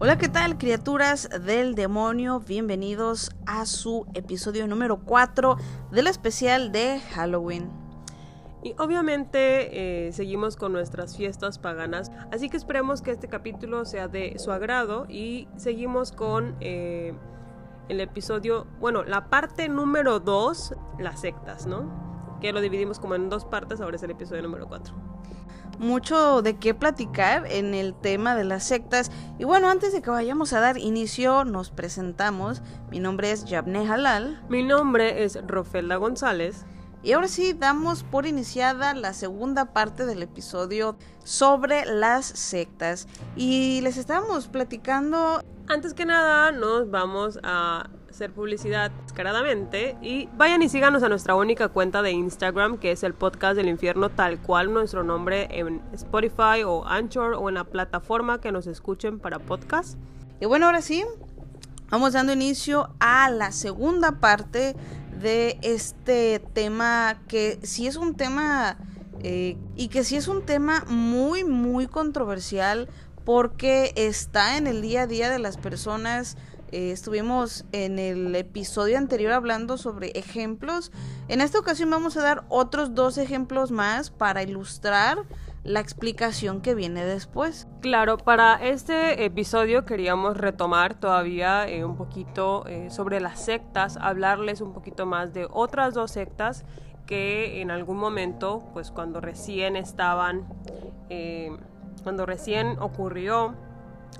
Hola, ¿qué tal criaturas del demonio? Bienvenidos a su episodio número 4 del especial de Halloween. Y obviamente eh, seguimos con nuestras fiestas paganas, así que esperemos que este capítulo sea de su agrado y seguimos con eh, el episodio, bueno, la parte número 2, las sectas, ¿no? Que lo dividimos como en dos partes, ahora es el episodio número 4 mucho de qué platicar en el tema de las sectas. Y bueno, antes de que vayamos a dar inicio, nos presentamos. Mi nombre es Yabne Halal. Mi nombre es Rofelda González. Y ahora sí, damos por iniciada la segunda parte del episodio sobre las sectas. Y les estábamos platicando... Antes que nada, nos vamos a hacer publicidad descaradamente. Y vayan y síganos a nuestra única cuenta de Instagram, que es el podcast del infierno, tal cual nuestro nombre en Spotify o Anchor o en la plataforma que nos escuchen para podcast. Y bueno, ahora sí, vamos dando inicio a la segunda parte de este tema, que sí es un tema... Eh, y que sí es un tema muy, muy controversial porque está en el día a día de las personas eh, estuvimos en el episodio anterior hablando sobre ejemplos. En esta ocasión vamos a dar otros dos ejemplos más para ilustrar la explicación que viene después. Claro, para este episodio queríamos retomar todavía eh, un poquito eh, sobre las sectas, hablarles un poquito más de otras dos sectas que en algún momento, pues cuando recién estaban, cuando recién ocurrió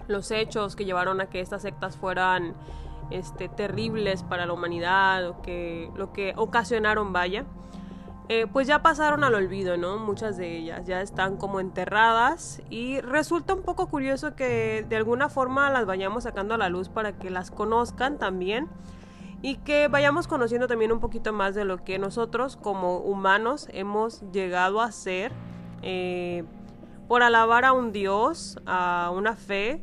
los hechos que llevaron a que estas sectas fueran este, terribles para la humanidad o que lo que ocasionaron, vaya, eh, pues ya pasaron al olvido, ¿no? Muchas de ellas ya están como enterradas y resulta un poco curioso que de alguna forma las vayamos sacando a la luz para que las conozcan también y que vayamos conociendo también un poquito más de lo que nosotros como humanos hemos llegado a ser eh, por alabar a un Dios, a una fe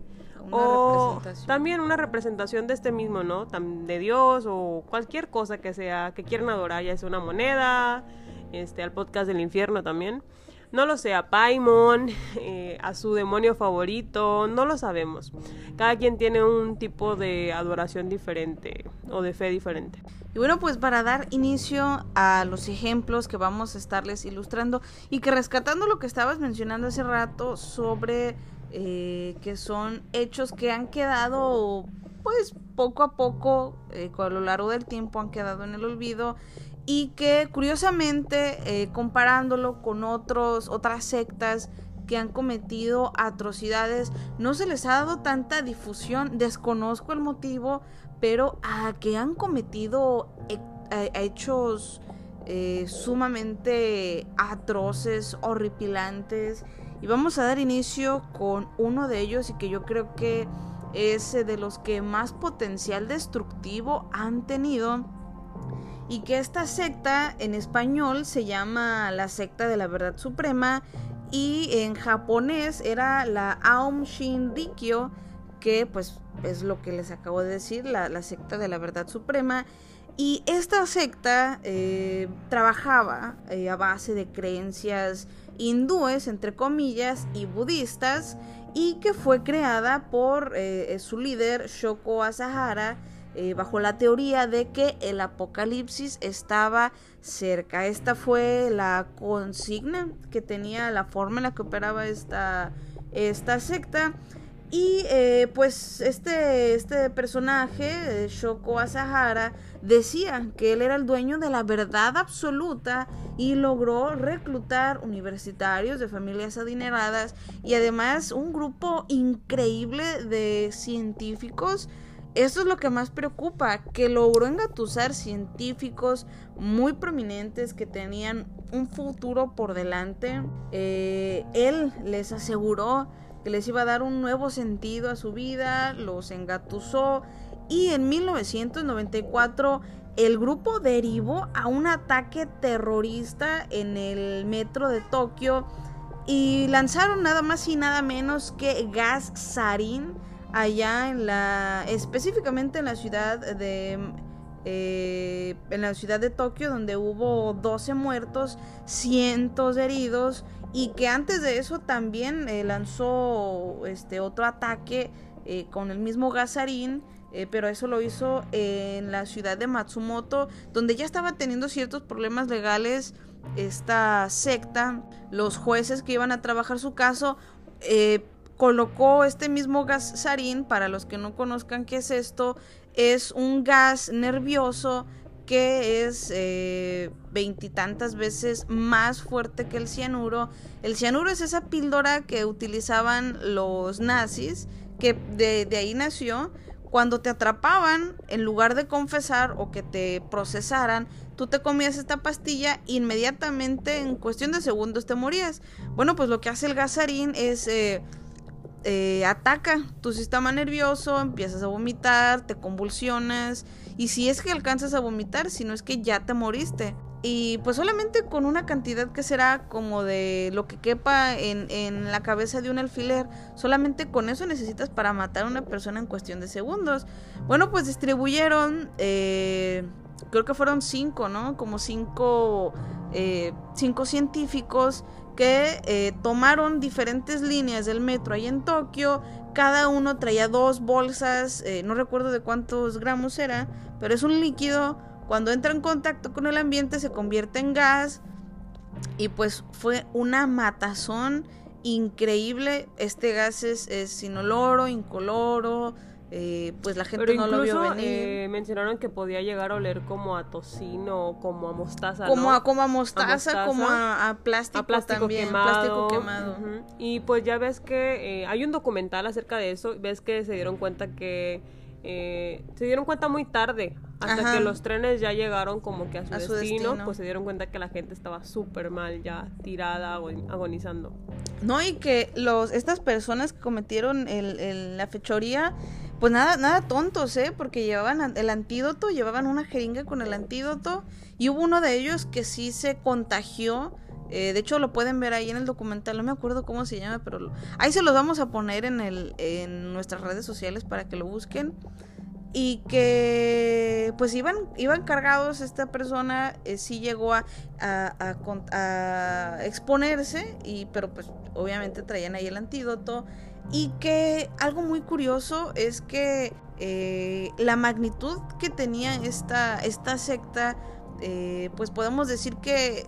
o también una representación de este mismo, ¿no? De Dios o cualquier cosa que sea, que quieran adorar, ya sea una moneda, este, al podcast del infierno también. No lo sé, a Paimon, eh, a su demonio favorito, no lo sabemos. Cada quien tiene un tipo de adoración diferente o de fe diferente. Y bueno, pues para dar inicio a los ejemplos que vamos a estarles ilustrando y que rescatando lo que estabas mencionando hace rato sobre eh, que son hechos que han quedado, pues poco a poco, eh, a lo largo del tiempo han quedado en el olvido y que curiosamente, eh, comparándolo con otros, otras sectas que han cometido atrocidades, no se les ha dado tanta difusión, desconozco el motivo, pero a que han cometido hechos sumamente atroces, horripilantes, y vamos a dar inicio con uno de ellos y que yo creo que es de los que más potencial destructivo han tenido. Y que esta secta en español se llama la secta de la verdad suprema y en japonés era la Aum Rikyo que pues es lo que les acabo de decir, la, secta de la verdad suprema. Y esta secta eh, trabajaba eh, a base de creencias hindúes, entre comillas, y budistas, y que fue creada por eh, su líder Shoko Asahara eh, bajo la teoría de que el apocalipsis estaba cerca. Esta fue la consigna que tenía la forma en la que operaba esta, esta secta. Y eh, pues este, este personaje, Shoko Asahara, decía que él era el dueño de la verdad absoluta y logró reclutar universitarios de familias adineradas y además un grupo increíble de científicos. Esto es lo que más preocupa, que logró engatusar científicos muy prominentes que tenían un futuro por delante. Eh, él les aseguró que les iba a dar un nuevo sentido a su vida, los engatusó y en 1994 el grupo derivó a un ataque terrorista en el metro de Tokio y lanzaron nada más y nada menos que gas sarin allá en la específicamente en la ciudad de eh, en la ciudad de Tokio donde hubo 12 muertos, cientos de heridos y que antes de eso también eh, lanzó este otro ataque eh, con el mismo gasarín, eh, pero eso lo hizo en la ciudad de Matsumoto, donde ya estaba teniendo ciertos problemas legales esta secta. Los jueces que iban a trabajar su caso eh, colocó este mismo gasarín, para los que no conozcan qué es esto, es un gas nervioso que es eh, veintitantas veces más fuerte que el cianuro. El cianuro es esa píldora que utilizaban los nazis, que de, de ahí nació. Cuando te atrapaban, en lugar de confesar o que te procesaran, tú te comías esta pastilla inmediatamente en cuestión de segundos te morías. Bueno, pues lo que hace el gasarín es eh, eh, ataca tu sistema nervioso, empiezas a vomitar, te convulsionas y si es que alcanzas a vomitar, si no es que ya te moriste. Y pues solamente con una cantidad que será como de lo que quepa en, en, la cabeza de un alfiler, solamente con eso necesitas para matar a una persona en cuestión de segundos. Bueno, pues distribuyeron, eh, creo que fueron cinco, ¿no? Como cinco, eh, cinco científicos que eh, tomaron diferentes líneas del metro ahí en Tokio. Cada uno traía dos bolsas, eh, no recuerdo de cuántos gramos era, pero es un líquido. Cuando entra en contacto con el ambiente se convierte en gas. Y pues fue una matazón increíble. Este gas es, es inoloro, incoloro. Eh, pues la gente no lo vio venir. Eh, mencionaron que podía llegar a oler como a tocino, como a mostaza. Como, ¿no? a, como a mostaza, como a, a, plástico a, plástico también, quemado. plástico quemado. Uh -huh. Y pues ya ves que eh, hay un documental acerca de eso, ves que se dieron cuenta que eh, se dieron cuenta muy tarde, hasta Ajá. que los trenes ya llegaron como que a su, A su destino, pues se dieron cuenta que la gente estaba súper mal, ya tirada, agon- agonizando. No, y que los, estas personas que cometieron el, el- la fechoría, pues nada, nada tontos, ¿eh? Porque llevaban an- el antídoto, llevaban una jeringa con el antídoto, y hubo uno de ellos que sí se contagió. Eh, de hecho, lo pueden ver ahí en el documental, no me acuerdo cómo se llama, pero ahí se los vamos a poner en, el, en nuestras redes sociales para que lo busquen. Y que pues iban, iban cargados, esta persona eh, sí llegó a, a, a a exponerse, y, pero pues obviamente traían ahí el antídoto. Y que algo muy curioso es que eh, la magnitud que tenía esta, esta secta, eh, pues podemos decir que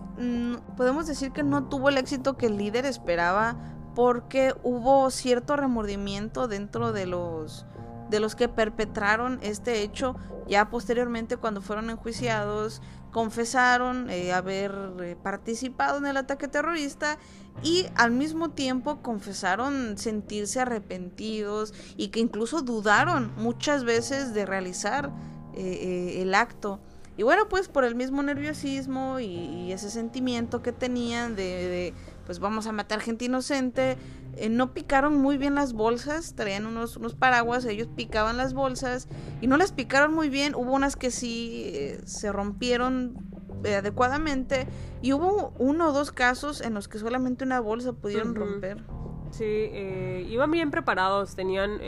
podemos decir que no tuvo el éxito que el líder esperaba porque hubo cierto remordimiento dentro de los de los que perpetraron este hecho ya posteriormente cuando fueron enjuiciados confesaron eh, haber eh, participado en el ataque terrorista y al mismo tiempo confesaron sentirse arrepentidos y que incluso dudaron muchas veces de realizar eh, el acto. Y bueno, pues por el mismo nerviosismo y, y ese sentimiento que tenían de, de, pues vamos a matar gente inocente, eh, no picaron muy bien las bolsas, traían unos, unos paraguas, ellos picaban las bolsas y no las picaron muy bien, hubo unas que sí eh, se rompieron eh, adecuadamente y hubo uno o dos casos en los que solamente una bolsa pudieron romper. Sí, eh, iban bien preparados, tenían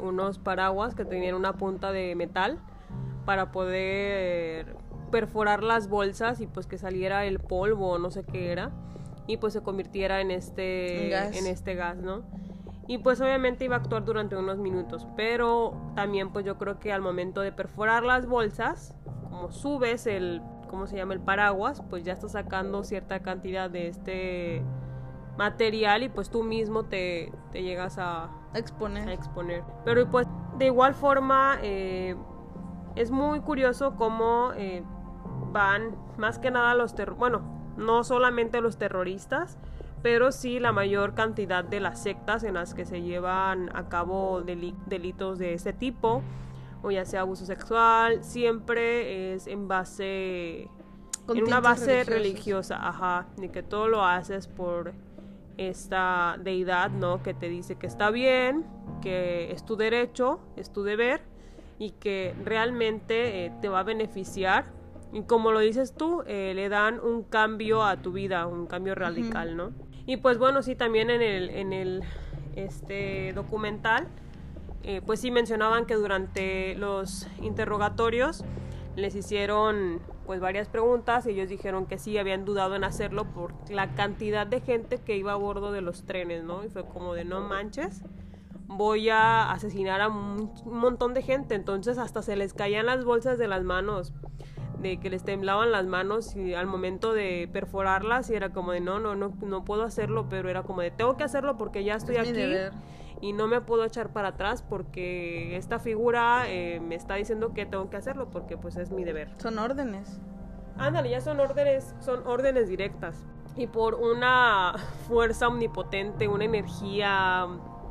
unos paraguas que tenían una punta de metal para poder perforar las bolsas y pues que saliera el polvo o no sé qué era y pues se convirtiera en este gas. en este gas, ¿no? Y pues obviamente iba a actuar durante unos minutos, pero también pues yo creo que al momento de perforar las bolsas, como subes el ¿cómo se llama? el paraguas, pues ya estás sacando cierta cantidad de este material y pues tú mismo te, te llegas a, a Exponer. exponer. Pero pues de igual forma eh, es muy curioso cómo eh, van más que nada los terroristas, bueno, no solamente los terroristas, pero sí la mayor cantidad de las sectas en las que se llevan a cabo deli- delitos de ese tipo, o ya sea abuso sexual, siempre es en base Con en una base religiosos. religiosa, ajá, de que todo lo haces por esta deidad, ¿no? Que te dice que está bien, que es tu derecho, es tu deber y que realmente eh, te va a beneficiar. Y como lo dices tú, eh, le dan un cambio a tu vida, un cambio radical, ¿no? Y pues bueno, sí, también en el, en el este documental, eh, pues sí mencionaban que durante los interrogatorios les hicieron pues varias preguntas y ellos dijeron que sí habían dudado en hacerlo por la cantidad de gente que iba a bordo de los trenes, ¿no? Y fue como de no manches. Voy a asesinar a un montón de gente. Entonces hasta se les caían las bolsas de las manos, de que les temblaban las manos y al momento de perforarlas y era como de no, no, no, no puedo hacerlo, pero era como de tengo que hacerlo porque ya estoy aquí y no me puedo echar para atrás porque esta figura eh, me está diciendo que tengo que hacerlo porque pues es mi deber. Son órdenes. Ándale, ya son órdenes, son órdenes directas. Y por una fuerza omnipotente, una energía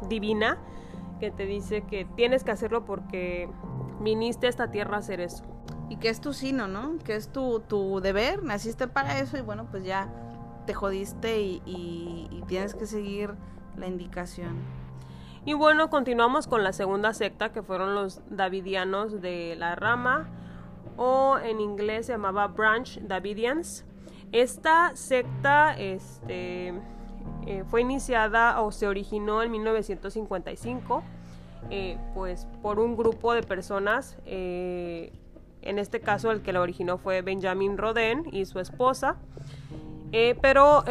divina que te dice que tienes que hacerlo porque viniste a esta tierra a hacer eso. Y que es tu sino, ¿no? Que es tu, tu deber, naciste para eso y bueno, pues ya te jodiste y, y tienes que seguir la indicación. Y bueno, continuamos con la segunda secta que fueron los Davidianos de la rama o en inglés se llamaba Branch Davidians. Esta secta este, eh, fue iniciada o se originó en 1955 eh, pues por un grupo de personas. Eh, en este caso el que la originó fue Benjamin Rodin y su esposa. pero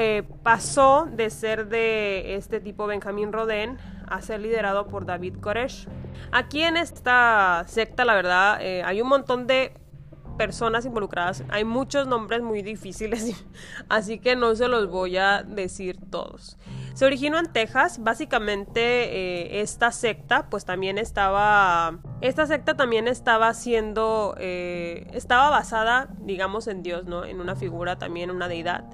pasó de ser de este tipo Benjamin Rodin a ser liderado por David Koresh. Aquí en esta secta, la verdad, hay un montón de personas involucradas. Hay muchos nombres muy difíciles, así que no se los voy a decir todos. Se originó en Texas, básicamente eh, esta secta, pues también estaba, esta secta también estaba siendo, eh, estaba basada, digamos, en Dios, ¿no? En una figura también, una deidad,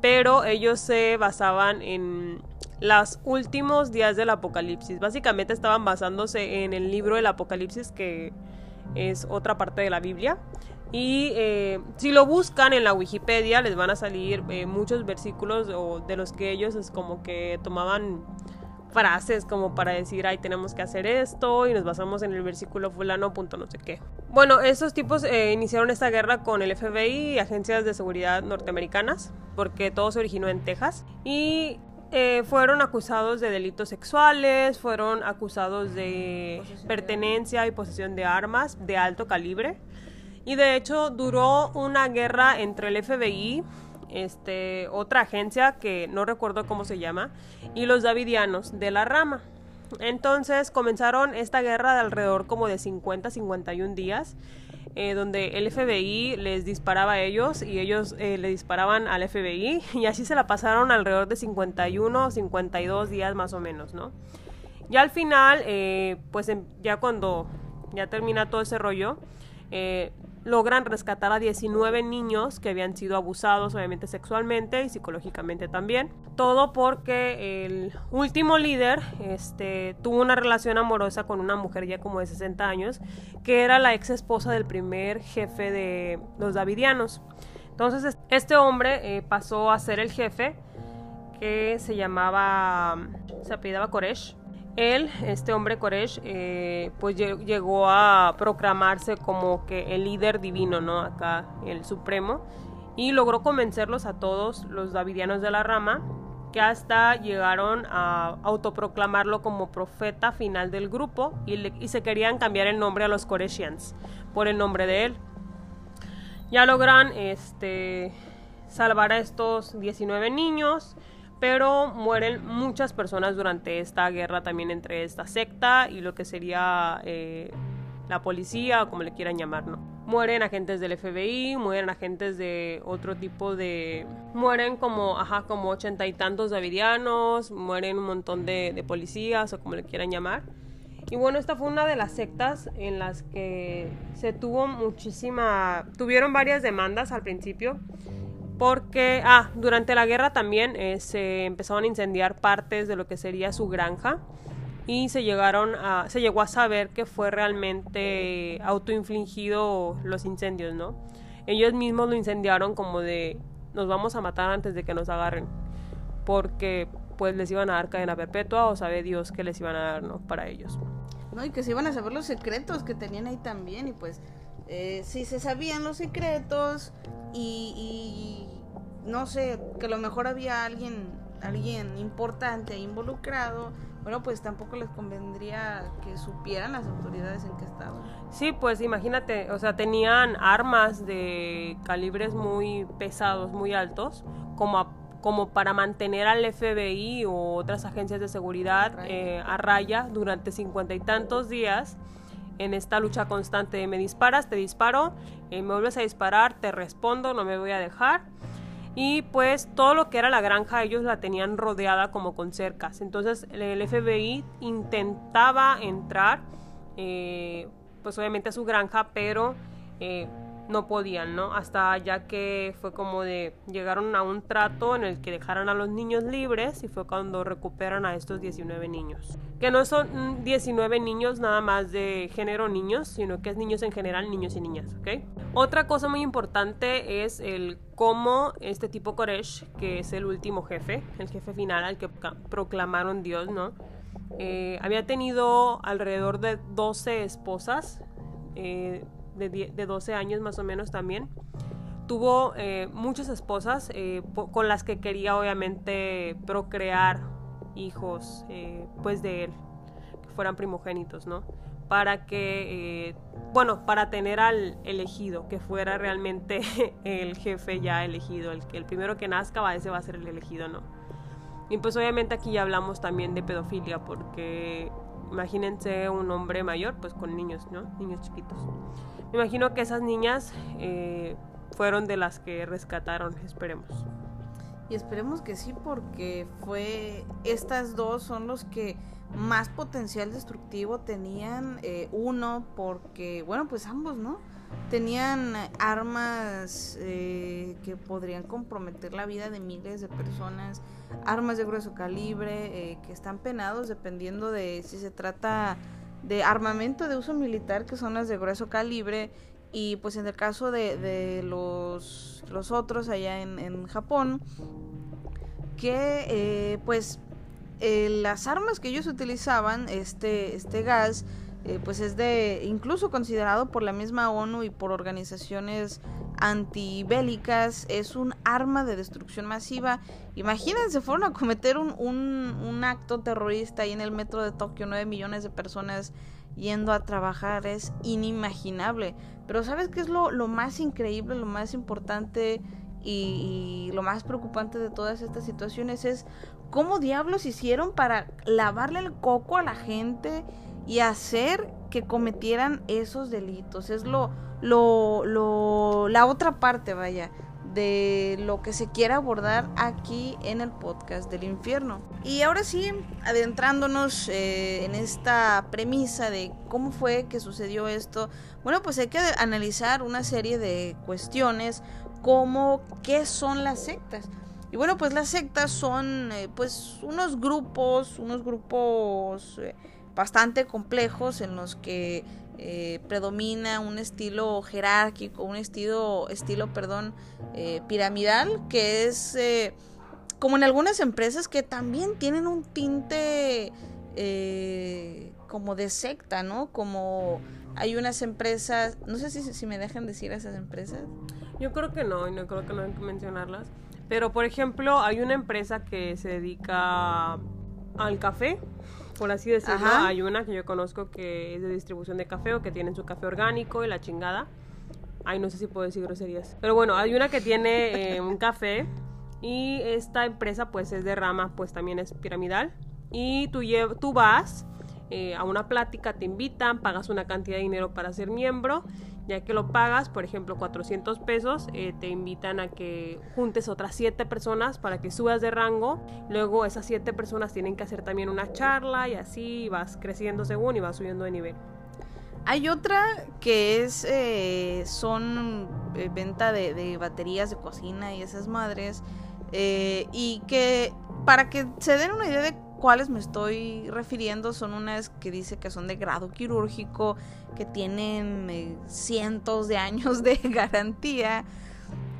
pero ellos se basaban en los últimos días del Apocalipsis. Básicamente estaban basándose en el libro del Apocalipsis, que es otra parte de la Biblia. Y eh, si lo buscan en la Wikipedia, les van a salir eh, muchos versículos o de los que ellos es como que tomaban frases como para decir, ay, tenemos que hacer esto y nos basamos en el versículo fulano, punto no sé qué. Bueno, estos tipos eh, iniciaron esta guerra con el FBI y agencias de seguridad norteamericanas, porque todo se originó en Texas. Y eh, fueron acusados de delitos sexuales, fueron acusados de pertenencia y posesión de armas de alto calibre. Y de hecho duró una guerra entre el FBI, este, otra agencia que no recuerdo cómo se llama, y los Davidianos de la rama. Entonces comenzaron esta guerra de alrededor como de 50-51 días eh, donde el FBI les disparaba a ellos y ellos eh, le disparaban al FBI y así se la pasaron alrededor de 51 o 52 días más o menos, ¿no? Ya al final, eh, pues ya cuando ya termina todo ese rollo, logran rescatar a 19 niños que habían sido abusados, obviamente sexualmente y psicológicamente también. Todo porque el último líder este, tuvo una relación amorosa con una mujer ya como de 60 años, que era la ex esposa del primer jefe de los Davidianos. Entonces este hombre eh, pasó a ser el jefe, que se llamaba, se apellidaba Koresh él, este hombre Koresh, eh, pues llegó a proclamarse como que el líder divino, ¿no? Acá, el supremo, y logró convencerlos a todos los davidianos de la rama, que hasta llegaron a autoproclamarlo como profeta final del grupo y, se querían cambiar el nombre a los Koreshians por el nombre de él. Ya logran este, salvar a estos 19 niños pero mueren muchas personas durante esta guerra también entre esta secta y lo que sería eh, la policía o como le quieran llamar, ¿no? Mueren agentes del FBI, mueren agentes de otro tipo de... Mueren como, ajá, como ochenta y tantos davidianos, mueren un montón de, de policías o como le quieran llamar. Y bueno, esta fue una de las sectas en las que se tuvo muchísima... Tuvieron varias demandas al principio porque, ah, durante la guerra también eh, se empezaron a incendiar partes de lo que sería su granja y se llegaron a, se llegó a saber que fue realmente autoinfligido los incendios, ¿no? Ellos mismos lo incendiaron como de nos vamos a matar antes de que nos agarren, porque pues les iban a dar cadena perpetua o sabe Dios que les iban a dar, ¿no? Para ellos. No, y que se iban a saber los secretos que tenían ahí también y pues eh, si se sabían los secretos y, no sé, que a lo mejor había alguien, alguien importante involucrado, bueno, pues tampoco les convendría que supieran las autoridades en qué estaban. Sí, pues imagínate, o sea, tenían armas de calibres muy pesados, muy altos, como como para mantener al FBI o otras agencias de seguridad eh, a raya durante cincuenta y tantos días en esta lucha constante me disparas, te disparo, eh, me vuelves a disparar, te respondo, no me voy a dejar. Y pues todo lo que era la granja ellos la tenían rodeada como con cercas. Entonces el FBI intentaba entrar, eh, pues obviamente a su granja, pero eh, no podían, ¿no? Hasta ya que fue como de llegaron a un trato en el que dejaran a los niños libres y fue cuando recuperan a estos 19 niños. Que no son 19 niños nada más de género niños, sino que es niños en general, niños y niñas, ¿ok? Otra cosa muy importante es el cómo este tipo Koresh, que es el último jefe, el jefe final al que proclamaron Dios, ¿no? Eh, había tenido alrededor de 12 esposas. Eh, de, 12 años más o menos también. Tuvo eh, muchas esposas eh, con las que quería obviamente procrear hijos eh, pues de él, que fueran primogénitos, ¿no? Para que, bueno, para tener al elegido, que fuera realmente el jefe ya elegido, el, el primero que nazca, va, ese va a ser el elegido, ¿no? Y pues obviamente aquí ya hablamos también de pedofilia, porque imagínense un hombre mayor, pues con niños, ¿no? Niños chiquitos. Imagino que esas niñas eh, fueron de las que rescataron, esperemos. Y esperemos que sí, porque fue. Estas dos son los que más potencial destructivo tenían. Eh, uno, porque, bueno, pues ambos, ¿no? Tenían armas eh, que podrían comprometer la vida de miles de personas, armas de grueso calibre, que están penados dependiendo de si se trata de armamento de uso militar, que son las de grueso calibre, y pues en el caso de, los, los otros allá en, Japón, que eh, pues eh, las armas que ellos utilizaban, este, este gas, eh, pues es de incluso considerado por la misma ONU y por organizaciones antibélicas, es un arma de destrucción masiva. Imagínense, fueron a cometer un, un, acto terrorista ahí en el metro de Tokio, 9 millones de personas yendo a trabajar, es inimaginable. Pero ¿sabes qué es lo, lo más increíble, lo más importante y, y, lo más preocupante de todas estas situaciones? Es cómo diablos hicieron para lavarle el coco a la gente y hacer que cometieran esos delitos. Es lo, lo, lo, la otra parte, vaya, de lo que se quiere abordar aquí en el podcast del infierno. Y ahora sí, adentrándonos eh, en esta premisa de cómo fue que sucedió esto, bueno, pues hay que analizar una serie de cuestiones como qué son las sectas. Y bueno, pues las sectas son eh, pues unos grupos, unos grupos eh, bastante complejos en los que eh, predomina un estilo jerárquico, un estilo, estilo perdón, eh, piramidal, que es eh, como en algunas empresas que también tienen un tinte como de secta, ¿no? Como hay unas empresas, no sé si, si me dejan decir esas empresas. Yo creo que no, y no creo que no hay que mencionarlas. Pero, por ejemplo, hay una empresa que se dedica al café, por así decirlo. Hay una que yo conozco que es de distribución de café o que tienen su café orgánico y la chingada. Ay, no sé si puedo decir groserías. Pero bueno, hay una que tiene eh, un café y esta empresa pues es de rama, pues también es piramidal. Y tú, tú vas eh, a una plática, te invitan, pagas una cantidad de dinero para ser miembro ya que lo pagas, por ejemplo, 400 pesos, eh, te invitan a que juntes otras 7 personas para que subas de rango. Luego esas 7 personas tienen que hacer también una charla y así vas creciendo según y vas subiendo de nivel. Hay otra que es, eh, son eh, venta de, baterías de cocina y esas madres. y que para que se den una idea de cuáles me estoy refiriendo son unas que dice que son de grado quirúrgico, que tienen eh, cientos de años de garantía.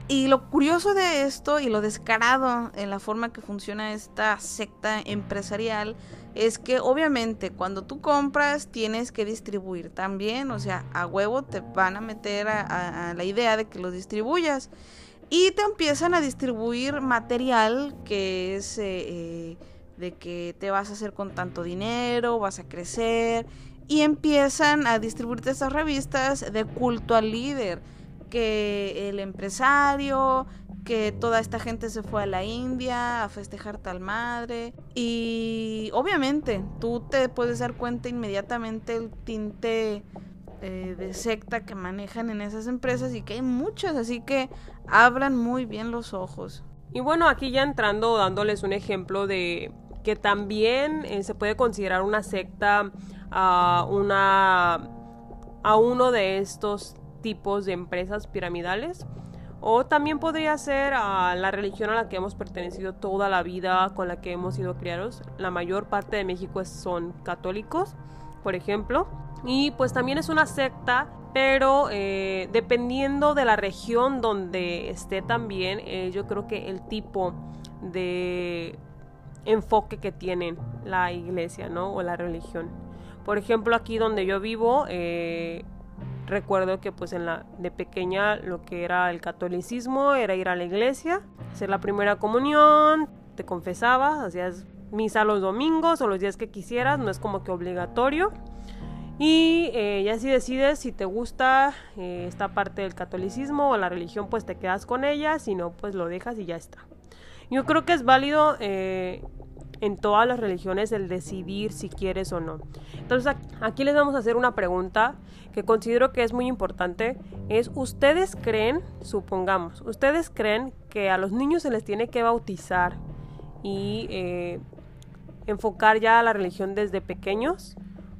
Y lo curioso de esto y lo descarado en la forma que funciona esta secta empresarial es que obviamente cuando tú compras tienes que distribuir también, o sea, a huevo te van a meter a, la idea de que lo distribuyas y te empiezan a distribuir material que es... Eh, eh, de que te vas a hacer con tanto dinero, vas a crecer y empiezan a distribuirte estas revistas de culto al líder que el empresario, que toda esta gente se fue a la India a festejar tal madre. Y obviamente tú te puedes dar cuenta inmediatamente el tinte eh, de secta que manejan en esas empresas y que hay muchas, así que abran muy bien los ojos. Y bueno, aquí ya entrando, dándoles un ejemplo de que también eh, se puede considerar una secta a una a uno de estos tipos de empresas piramidales o también podría ser a la religión a la que hemos pertenecido toda la vida, con la que hemos sido criados. La mayor parte de México son católicos, por ejemplo. Y pues también es una secta, pero eh, dependiendo de la región donde esté también, eh, yo creo que el tipo de enfoque que tienen la iglesia, ¿no? O la religión. Por ejemplo, aquí donde yo vivo, eh, recuerdo que pues en la de pequeña lo que era el catolicismo era ir a la iglesia, hacer la primera comunión, te confesabas, hacías misa los domingos o los días que quisieras, no es como que obligatorio. Y eh, ya si decides si te gusta eh, esta parte del catolicismo o la religión, pues te quedas con ella, si no, pues lo dejas y ya está. Yo creo que es válido eh, en todas las religiones el decidir si quieres o no. Entonces aquí les vamos a hacer una pregunta que considero que es muy importante. Es, ¿ustedes creen, supongamos, ustedes creen que a los niños se les tiene que bautizar y eh, enfocar ya a la religión desde pequeños?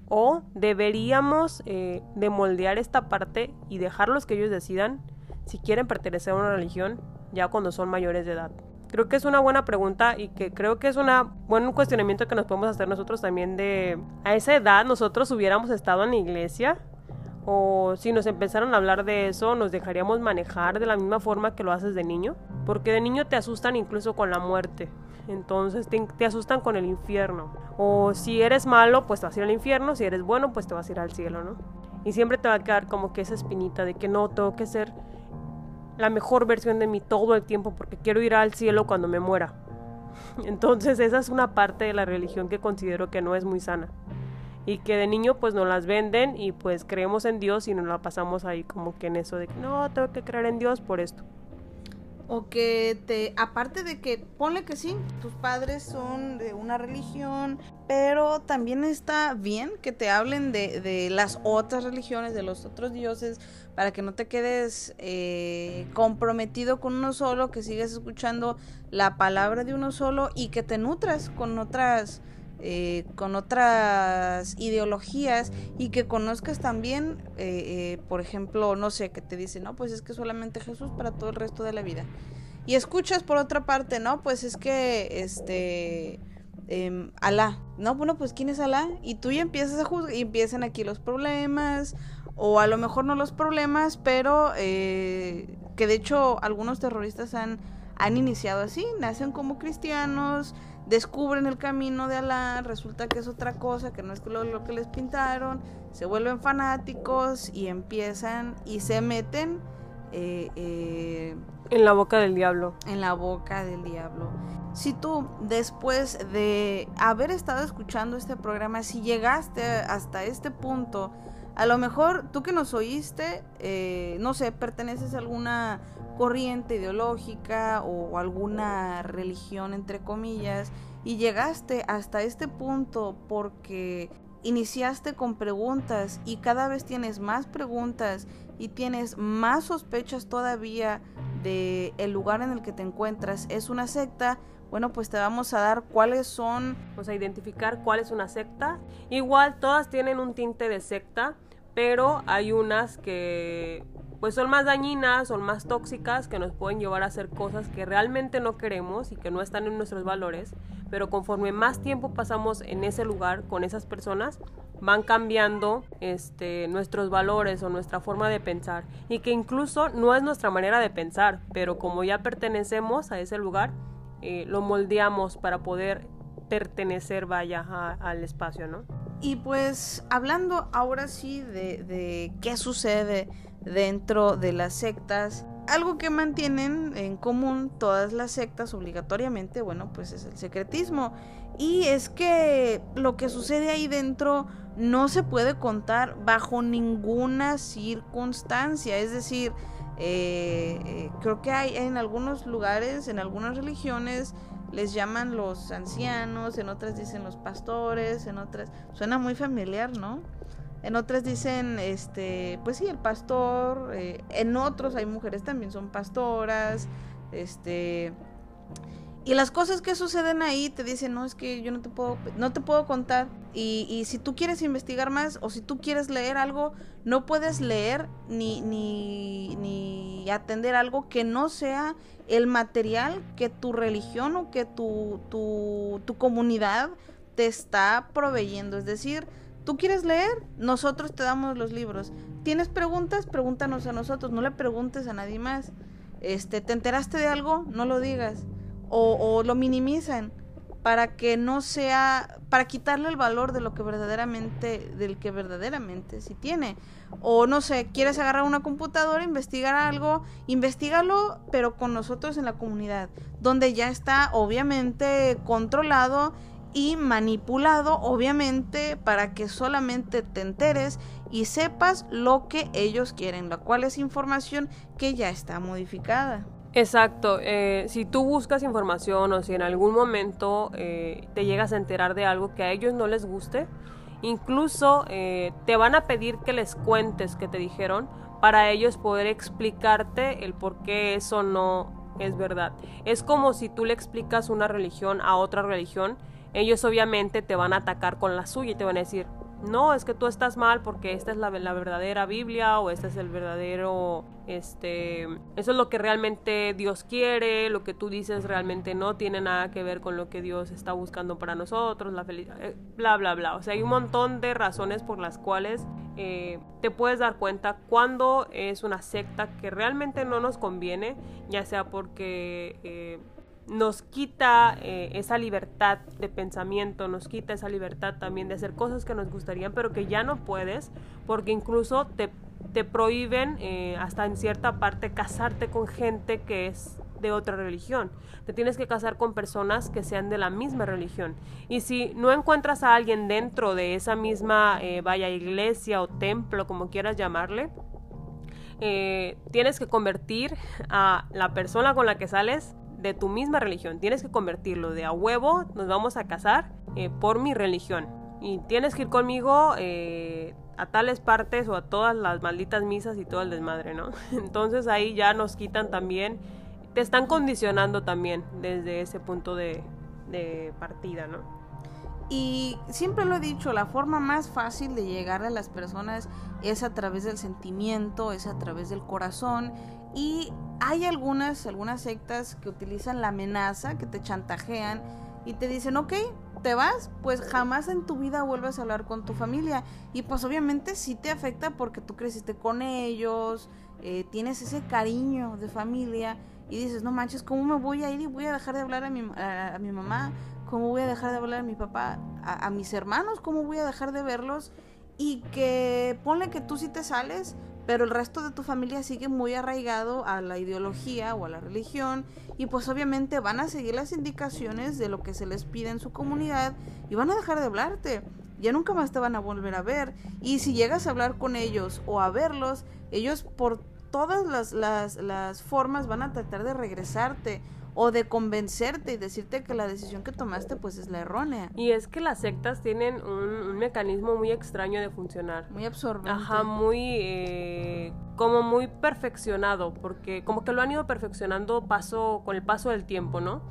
¿O deberíamos eh, de moldear esta parte y dejarlos que ellos decidan si quieren pertenecer a una religión ya cuando son mayores de edad? Creo que es una buena pregunta y que creo que es una buen cuestionamiento que nos podemos hacer nosotros también de a esa edad nosotros hubiéramos estado en la iglesia o si nos empezaron a hablar de eso nos dejaríamos manejar de la misma forma que lo haces de niño porque de niño te asustan incluso con la muerte entonces te, te, asustan con el infierno. O si eres malo, pues te vas a ir al infierno, si eres bueno, pues te vas a ir al cielo, ¿no? Y siempre te va a quedar como que esa espinita de que no, tengo que ser la mejor versión de mí todo el tiempo porque quiero ir al cielo cuando me muera. Entonces esa es una parte de la religión que considero que no es muy sana. Y que de niño pues nos las venden y pues creemos en Dios y nos la pasamos ahí como que en eso de que no, tengo que creer en Dios por esto. O que te, aparte de que, ponle que sí, tus padres son de una religión, pero también está bien que te hablen de, de las otras religiones, de los otros dioses, para que no te quedes eh, comprometido con uno solo, que sigas escuchando la palabra de uno solo y que te nutras con otras eh, con otras ideologías y que conozcas también, eh, por ejemplo, no sé, que te dicen, no, pues es que solamente Jesús para todo el resto de la vida. Y escuchas por otra parte, no, pues es que, este, eh, Alá, no, bueno, pues ¿quién es Alá? Y tú ya empiezas a juzgar y empiezan aquí los problemas, o a lo mejor no los problemas, pero eh, que de hecho algunos terroristas han, han iniciado así, nacen como cristianos, descubren el camino de Alá, resulta que es otra cosa, que no es lo, lo que les pintaron, se vuelven fanáticos y empiezan y se meten eh, eh, en la boca del diablo. En la boca del diablo. Si tú, después de haber estado escuchando este programa, si llegaste hasta este punto, a lo mejor tú que nos oíste, eh, no sé, perteneces a alguna corriente ideológica o alguna religión, entre comillas, y llegaste hasta este punto porque iniciaste con preguntas y cada vez tienes más preguntas y tienes más sospechas todavía de el lugar en el que te encuentras es una secta, bueno, pues te vamos a dar cuáles son, vamos a identificar cuál es una secta. Igual todas tienen un tinte de secta, pero hay unas que pues son más dañinas, son más tóxicas, que nos pueden llevar a hacer cosas que realmente no queremos y que no están en nuestros valores, pero conforme más tiempo pasamos en ese lugar con esas personas, van cambiando este, nuestros valores o nuestra forma de pensar y que incluso no es nuestra manera de pensar, pero como ya pertenecemos a ese lugar, eh, lo moldeamos para poder pertenecer, vaya, al espacio, ¿no? Y pues hablando ahora sí de, qué sucede dentro de las sectas, algo que mantienen en común todas las sectas obligatoriamente, bueno, pues es el secretismo. Y es que lo que sucede ahí dentro no se puede contar bajo ninguna circunstancia. Es decir, Eh, eh, creo que hay en algunos lugares, en algunas religiones, les llaman los ancianos, en otras dicen los pastores, en otras suena muy familiar, ¿no? En otras dicen, este, pues sí, el pastor. Eh, en otros hay mujeres también son pastoras, este. Y las cosas que suceden ahí te dicen, no, es que yo no te puedo, no te puedo contar. Y, y si tú quieres investigar más o si tú quieres leer algo, no puedes leer ni, ni, ni atender algo que no sea el material que tu religión o que tu, tu, tu comunidad te está proveyendo. Es decir, tú quieres leer, nosotros te damos los libros. ¿Tienes preguntas? Pregúntanos a nosotros, no le preguntes a nadie más. Este, ¿te enteraste de algo? No lo digas. O, o lo minimizan para que no sea, para quitarle el valor de lo que verdaderamente, del que verdaderamente sí tiene. O no sé, quieres agarrar una computadora, investigar algo, investigalo, pero con nosotros en la comunidad, donde ya está obviamente controlado y manipulado, obviamente, para que solamente te enteres y sepas lo que ellos quieren, la cual es información que ya está modificada. Exacto, eh, si tú buscas información o si en algún momento eh, te llegas a enterar de algo que a ellos no les guste, incluso eh, te van a pedir que les cuentes que te dijeron para ellos poder explicarte el por qué eso no es verdad. Es como si tú le explicas una religión a otra religión, ellos obviamente te van a atacar con la suya y te van a decir, no, es que tú estás mal porque esta es la, verdadera Biblia o este es el verdadero, este, eso es lo que realmente Dios quiere, lo que tú dices realmente no tiene nada que ver con lo que Dios está buscando para nosotros, la felicidad, eh, bla, bla, bla. O sea, hay un montón de razones por las cuales eh, te puedes dar cuenta cuando es una secta que realmente no nos conviene, ya sea porque... Eh, nos quita eh, esa libertad de pensamiento, nos quita esa libertad también de hacer cosas que nos gustarían, pero que ya no puedes, porque incluso te, te prohíben eh, hasta en cierta parte casarte con gente que es de otra religión. Te tienes que casar con personas que sean de la misma religión. Y si no encuentras a alguien dentro de esa misma, eh, vaya, iglesia o templo, como quieras llamarle, tienes que convertir a la persona con la que sales de tu misma religión. Tienes que convertirlo de a huevo, nos vamos a casar eh, por mi religión. Y tienes que ir conmigo eh, a tales partes o a todas las malditas misas y todo el desmadre, ¿no? Entonces ahí ya nos quitan también, te están condicionando también desde ese punto de, de partida, ¿no? Y siempre lo he dicho, la forma más fácil de llegar a las personas es a través del sentimiento, es a través del corazón y hay algunas, algunas sectas que utilizan la amenaza, que te chantajean y te dicen, ok, te vas, pues jamás en tu vida vuelves a hablar con tu familia. Y pues obviamente sí te afecta porque tú creciste con ellos, eh, tienes ese cariño de familia y dices, no manches, ¿cómo me voy a ir y voy a dejar de hablar a mi, a, mi mamá? ¿Cómo voy a dejar de hablar a mi papá? A, a mis hermanos, ¿cómo voy a dejar de verlos? Y que ponle que tú sí te sales, pero el resto de tu familia sigue muy arraigado a la ideología o a la religión y pues obviamente van a seguir las indicaciones de lo que se les pide en su comunidad y van a dejar de hablarte. Ya nunca más te van a volver a ver. Y si llegas a hablar con ellos o a verlos, ellos por todas las, las, las formas van a tratar de regresarte o de convencerte y decirte que la decisión que tomaste pues es la errónea. Y es que las sectas tienen un, mecanismo muy extraño de funcionar. Muy absorbente. Ajá, muy eh, como muy perfeccionado, porque como que lo han ido perfeccionando paso con el paso del tiempo, ¿no?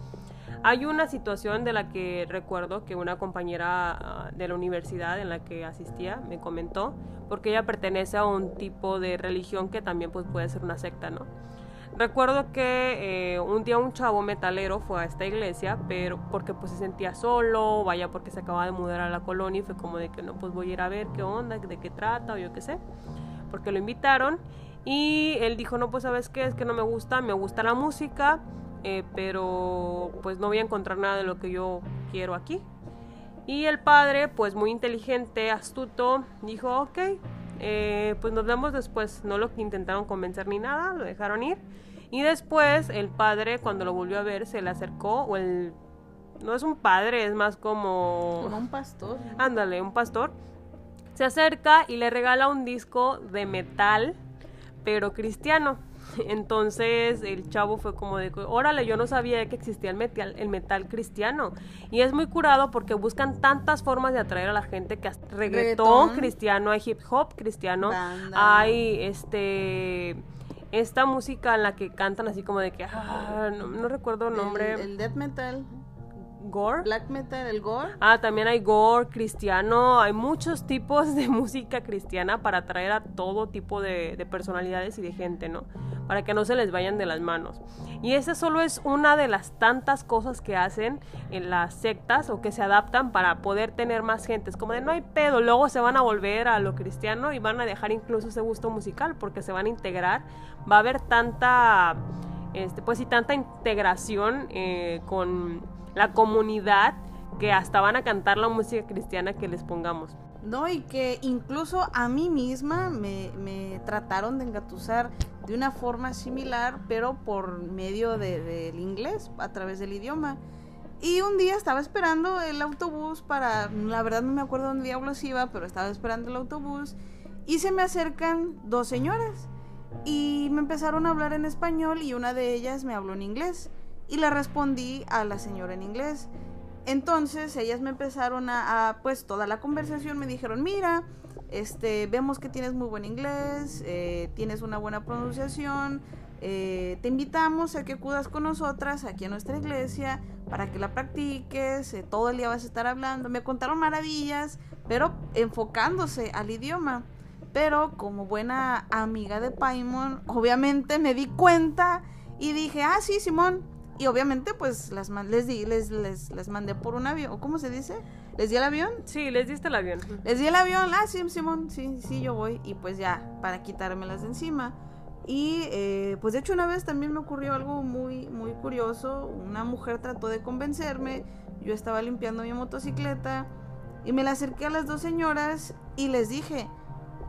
Hay una situación de la que recuerdo que una compañera ah, de la universidad en la que asistía me comentó, porque ella pertenece a un tipo de religión que también pues, puede ser una secta, ¿no? Recuerdo que eh, un día un chavo metalero fue a esta iglesia, pero porque pues se sentía solo, vaya porque se acaba de mudar a la colonia y fue como de que no, pues voy a ir a ver qué onda, de qué trata o yo qué sé, porque lo invitaron y él dijo, no, pues sabes qué, es que no me gusta, me gusta la música, eh, pero pues no voy a encontrar nada de lo que yo quiero aquí. Y el padre, pues muy inteligente, astuto, dijo, ok, eh, pues nos vemos después. No lo intentaron convencer ni nada, lo dejaron ir. Y después el padre, cuando lo volvió a ver, se le acercó, o el... No es un padre, es más como... Como un pastor. Ándale, un pastor. Se acerca y le regala un disco de metal, pero cristiano. Entonces el chavo fue como de, órale, yo no sabía que existía el metal, el metal cristiano. Y es muy curado porque buscan tantas formas de atraer a la gente que hasta reggaetón, cristiano, hay hip hop cristiano, hay este esta música en la que cantan así como de que ah, no, recuerdo el nombre. el death metal gore. Black metal, el gore. Ah, también hay gore cristiano. Hay muchos tipos de música cristiana para atraer a todo tipo de, personalidades y de gente, ¿no? Para que no se les vayan de las manos. Y esa solo es una de las tantas cosas que hacen en las sectas o que se adaptan para poder tener más gente. Es como de no hay pedo, luego se van a volver a lo cristiano y van a dejar incluso ese gusto musical porque se van a integrar. Va a haber tanta, este, pues y tanta integración eh, con la comunidad que hasta van a cantar la música cristiana que les pongamos. No, y que incluso a mí misma me, trataron de engatusar de una forma similar, pero por medio del inglés, a través del idioma. Y un día estaba esperando el autobús para, la verdad no me acuerdo dónde diablos iba, pero estaba esperando el autobús y se me acercan dos señoras y me empezaron a hablar en español y una de ellas me habló en inglés y le respondí a la señora en inglés. Entonces ellas me empezaron a, pues toda la conversación me dijeron, mira, este, vemos que tienes muy buen inglés, eh, tienes una buena pronunciación, eh, te invitamos a que acudas con nosotras aquí a nuestra iglesia para que la practiques, eh, todo el día vas a estar hablando. Me contaron maravillas, pero enfocándose al idioma. Pero como buena amiga de Paimon, obviamente me di cuenta y dije, ah, sí, Simón, y obviamente, pues las les di, les, les, les mandé por un avión. ¿O cómo se dice? ¿Les di el avión? Sí, les diste el avión. Les di el avión. Ah, sí, Simón, sí, sí, yo voy. Y pues ya, para quitármelas de encima. Y eh, pues de hecho una vez también me ocurrió algo muy, muy curioso. Una mujer trató de convencerme. Yo estaba limpiando mi motocicleta. Y me la acerqué a las dos señoras y les dije,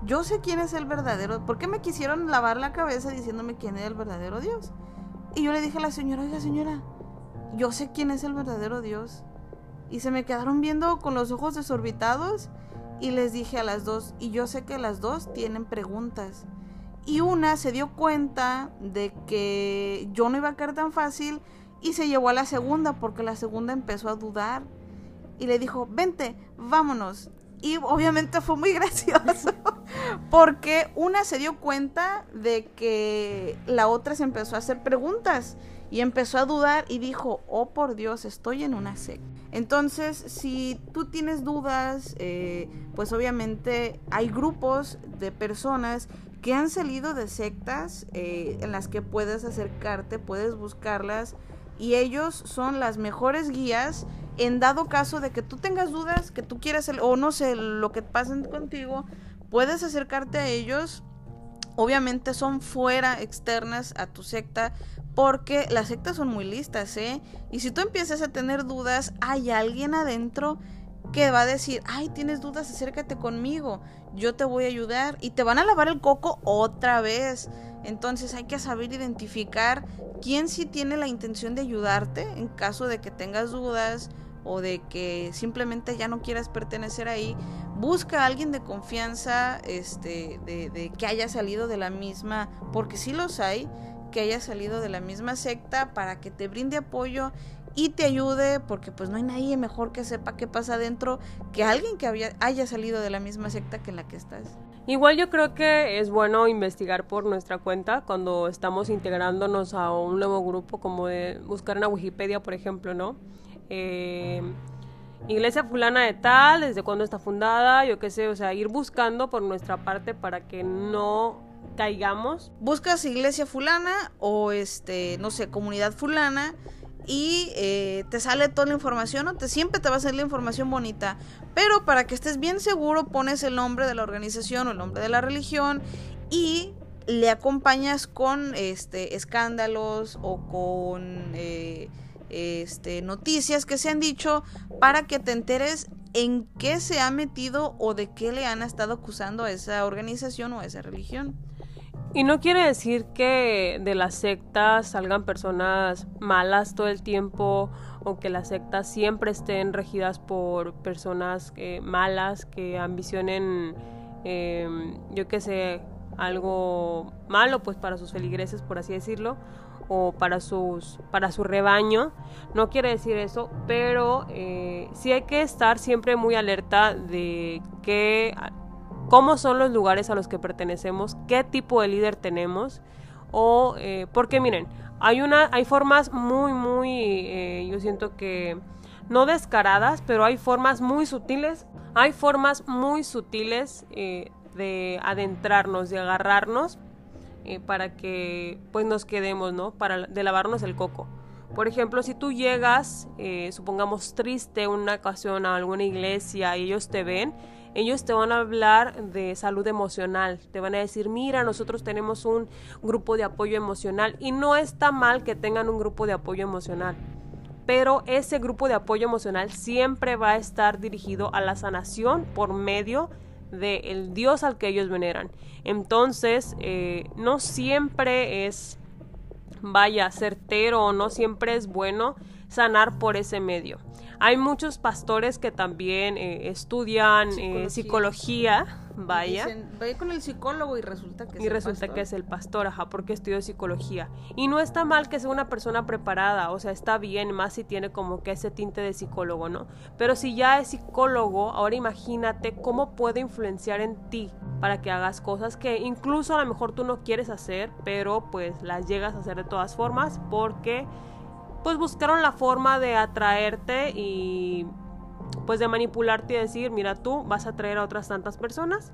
yo sé quién es el verdadero. ¿Por qué me quisieron lavar la cabeza diciéndome quién era el verdadero Dios? Y yo le dije a la señora, oiga señora, yo sé quién es el verdadero Dios. Y se me quedaron viendo con los ojos desorbitados y les dije a las dos, y yo sé que las dos tienen preguntas. Y una se dio cuenta de que yo no iba a caer tan fácil y se llevó a la segunda porque la segunda empezó a dudar. Y le dijo, vente, vámonos. Y obviamente fue muy gracioso porque una se dio cuenta de que la otra se empezó a hacer preguntas y empezó a dudar y dijo, oh por Dios, estoy en una secta. Entonces, si tú tienes dudas, eh, pues obviamente hay grupos de personas que han salido de sectas eh, en las que puedes acercarte, puedes buscarlas y ellos son las mejores guías en dado caso de que tú tengas dudas, que tú quieras, o no sé, lo que pasen contigo, puedes acercarte a ellos. Obviamente son fuera, externas a tu secta, porque las sectas son muy listas, ¿eh? Y si tú empiezas a tener dudas, hay alguien adentro que va a decir, ay, tienes dudas, acércate conmigo, yo te voy a ayudar y te van a lavar el coco otra vez. Entonces hay que saber identificar quién sí tiene la intención de ayudarte en caso de que tengas dudas o de que simplemente ya no quieras pertenecer ahí, busca a alguien de confianza, este, de, que haya salido de la misma, porque sí los hay, que haya salido de la misma secta para que te brinde apoyo y te ayude, porque pues no hay nadie mejor que sepa qué pasa adentro que alguien que haya salido de la misma secta que la que estás. Igual yo creo que es bueno investigar por nuestra cuenta cuando estamos integrándonos a un nuevo grupo, como de buscar en Wikipedia, por ejemplo, ¿no? Eh, iglesia fulana de tal, desde cuándo está fundada, yo qué sé, o sea, ir buscando por nuestra parte para que no caigamos. Buscas iglesia fulana o este, no sé, comunidad fulana y eh, te sale toda la información, ¿no? te, siempre te va a salir la información bonita, pero para que estés bien seguro pones el nombre de la organización o el nombre de la religión y le acompañas con este escándalos o con eh, este, noticias que se han dicho para que te enteres en qué se ha metido o de qué le han estado acusando a esa organización o a esa religión. Y no quiere decir que de las sectas salgan personas malas todo el tiempo o que las sectas siempre estén regidas por personas eh, malas que ambicionen, em, yo qué sé, algo malo pues para sus feligreses por así decirlo o para sus para su rebaño no quiere decir eso pero eh, sí hay que estar siempre muy alerta de qué cómo son los lugares a los que pertenecemos qué tipo de líder tenemos o eh, porque miren hay una hay formas muy muy eh, yo siento que no descaradas pero hay formas muy sutiles hay formas muy sutiles eh, de adentrarnos de agarrarnos eh, para que pues nos quedemos, ¿no? Para de lavarnos el coco. Por ejemplo, si tú llegas, eh, supongamos triste una ocasión a alguna iglesia y ellos te ven, ellos te van a hablar de salud emocional, te van a decir, mira, nosotros tenemos un grupo de apoyo emocional y no está mal que tengan un grupo de apoyo emocional, pero ese grupo de apoyo emocional siempre va a estar dirigido a la sanación por medio del Dios al que ellos veneran. Entonces, eh, no siempre es, vaya, certero o no siempre es bueno sanar por ese medio. Hay muchos pastores que también eh, estudian eh, psicología vaya. vaya con el psicólogo y resulta que es y resulta que es el pastor, ajá, porque estudió psicología. Y no está mal que sea una persona preparada, o sea, está bien, más si tiene como que ese tinte de psicólogo, ¿no? Pero si ya es psicólogo, ahora imagínate cómo puede influenciar en ti para que hagas cosas que incluso a lo mejor tú no quieres hacer, pero pues las llegas a hacer de todas formas porque pues buscaron la forma de atraerte y pues de manipularte y decir, mira, tú vas a traer a otras tantas personas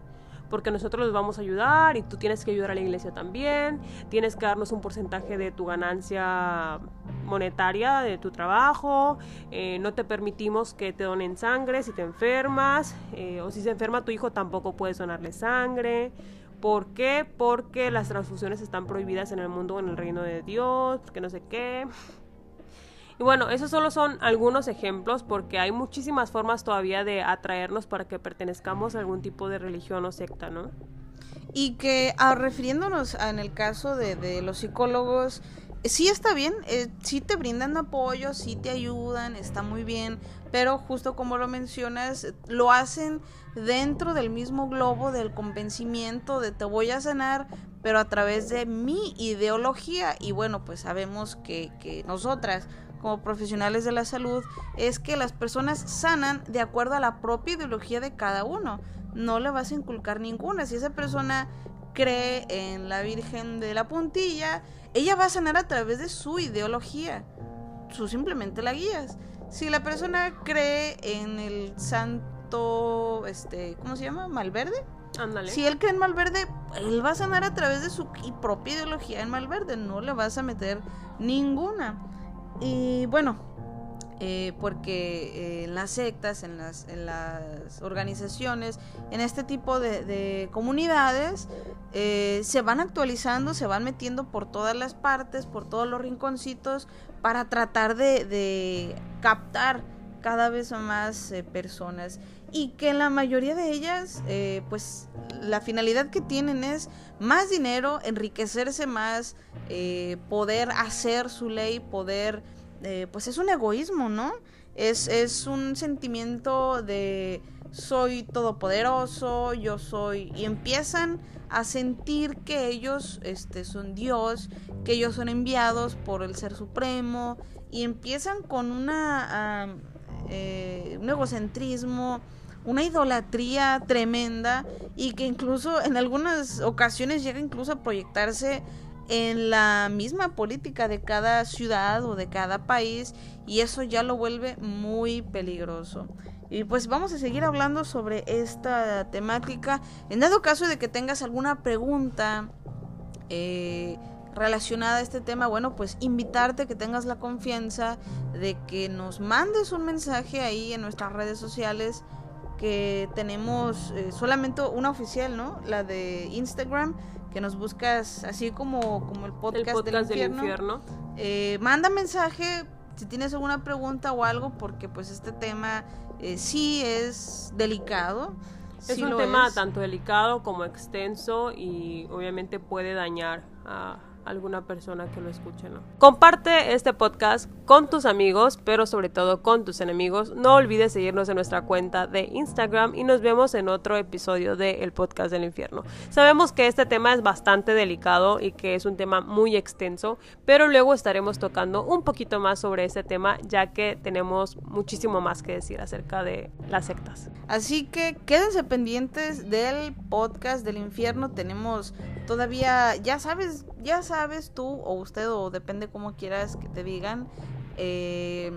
porque nosotros les vamos a ayudar y tú tienes que ayudar a la iglesia también, tienes que darnos un porcentaje de tu ganancia monetaria de tu trabajo, eh, no te permitimos que te donen sangre si te enfermas, eh, o si se enferma tu hijo tampoco puedes donarle sangre. ¿Por qué? Porque las transfusiones están prohibidas en el mundo, en el reino de Dios, porque no sé qué. Y bueno, esos solo son algunos ejemplos porque hay muchísimas formas todavía de atraernos para que pertenezcamos a algún tipo de religión o secta, ¿no? Y que ah, refiriéndonos en el caso de, los psicólogos, sí está bien, eh, sí te brindan apoyo, sí te ayudan, está muy bien, pero justo como lo mencionas, lo hacen dentro del mismo globo del convencimiento de te voy a sanar, pero a través de mi ideología. Y bueno, pues sabemos que, que nosotras como profesionales de la salud es que las personas sanan de acuerdo a la propia ideología de cada uno. No le vas a inculcar ninguna. Si esa persona cree en la Virgen de la Puntilla, ella va a sanar a través de su ideología. Tú simplemente la guías. Si la persona cree en el santo, este, ¿cómo se llama? Malverde. Ándale. Si él cree en Malverde, él va a sanar a través de su propia ideología en Malverde. No le vas a meter ninguna. Y bueno, eh, porque eh, en las sectas, en las, en las organizaciones, en este tipo de, comunidades, eh, se van actualizando, se van metiendo por todas las partes, por todos los rinconcitos, para tratar de, de captar cada vez más personas y que la mayoría de ellas, pues la finalidad que tienen es más dinero, enriquecerse más, poder hacer su ley, poder eh, pues es un egoísmo, ¿no? Es, es un sentimiento de soy todopoderoso, yo soy... Y empiezan a sentir que ellos este, son Dios, que ellos son enviados por el Ser Supremo, y empiezan con una, eh, un egocentrismo, una idolatría tremenda, y que incluso en algunas ocasiones llega incluso a proyectarse en la misma política de cada ciudad o de cada país y eso ya lo vuelve muy peligroso. Y pues vamos a seguir hablando sobre esta temática. En dado caso de que tengas alguna pregunta eh, relacionada a este tema, bueno, pues invitarte que tengas la confianza de que nos mandes un mensaje ahí en nuestras redes sociales que tenemos eh, solamente una oficial, ¿no? La de Instagram que nos buscas así como, como el podcast, del infierno. Eh, manda mensaje si tienes alguna pregunta o algo, porque pues este tema eh, sí es delicado. Es un tema tanto delicado como extenso y obviamente puede dañar a, alguna persona que lo escuche, ¿no? Comparte este podcast con tus amigos, pero sobre todo con tus enemigos. No olvides seguirnos en nuestra cuenta de Instagram y nos vemos en otro episodio de El Podcast del Infierno. Sabemos que este tema es bastante delicado y que es un tema muy extenso, pero luego estaremos tocando un poquito más sobre este tema ya que tenemos muchísimo más que decir acerca de las sectas. Así que quédense pendientes del podcast del infierno. Tenemos todavía, ya sabes, ya sabes tú o usted o depende cómo quieras que te digan. Eh,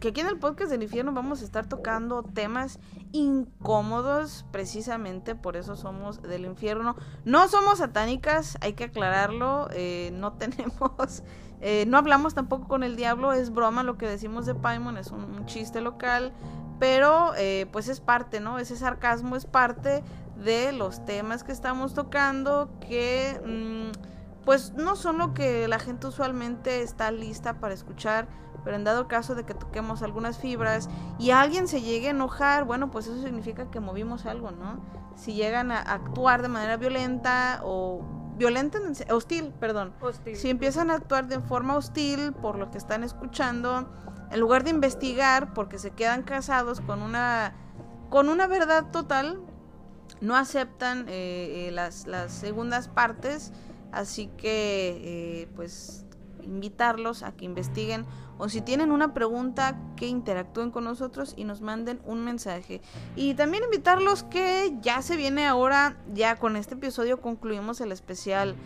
que aquí en el podcast del infierno vamos a estar tocando temas incómodos, precisamente por eso somos del infierno. No somos satánicas, hay que aclararlo, eh, no tenemos, eh, no hablamos tampoco con el diablo, es broma lo que decimos de Paimon, es un, chiste local, pero pues es parte, ¿no? Ese sarcasmo es parte de los temas que estamos tocando que mm, pues no son lo que la gente usualmente está lista para escuchar, pero en dado caso de que toquemos algunas fibras y alguien se llegue a enojar, bueno, pues eso significa que movimos algo, ¿no? Si llegan a actuar de manera violenta o violenta, hostil, perdón. Si empiezan a actuar de forma hostil por lo que están escuchando, en lugar de investigar porque se quedan casados con una con una verdad total, no aceptan eh, eh, las, las, segundas partes, así que eh, pues invitarlos a que investiguen o si tienen una pregunta que interactúen con nosotros y nos manden un mensaje. Y también invitarlos que ya se viene ahora, ya con este episodio concluimos el especial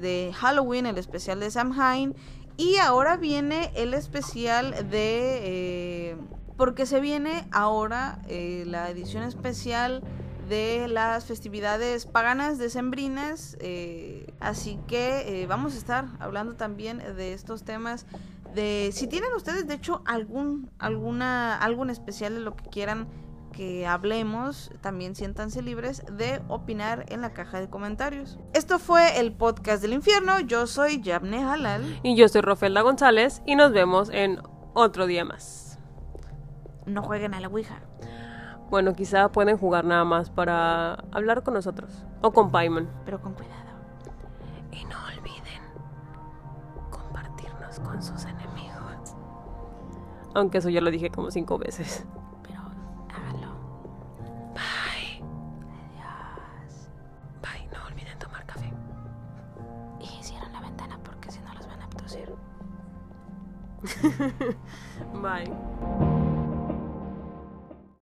de Halloween, el especial de Samhain y ahora viene el especial de... porque se viene ahora la edición especial de las festividades paganas decembrinas. Eh, así que eh, vamos a estar hablando también de estos temas. De si tienen ustedes, de hecho, algún alguna algún especial de lo que quieran que hablemos, también siéntanse libres de opinar en la caja de comentarios. Esto fue el podcast del infierno. Yo soy Yabne Halal. Y yo soy Rofelda González. Y nos vemos en otro día más. No jueguen a la Ouija. Bueno, quizá pueden jugar nada más para hablar con nosotros. O con Paimon. Pero con cuidado. Y no olviden compartirnos con sus enemigos. Aunque eso ya lo dije como cinco veces. Pero háganlo. Bye. Adiós. Bye. No olviden tomar café. Y cierran la ventana porque si no los van a abducir. Bye.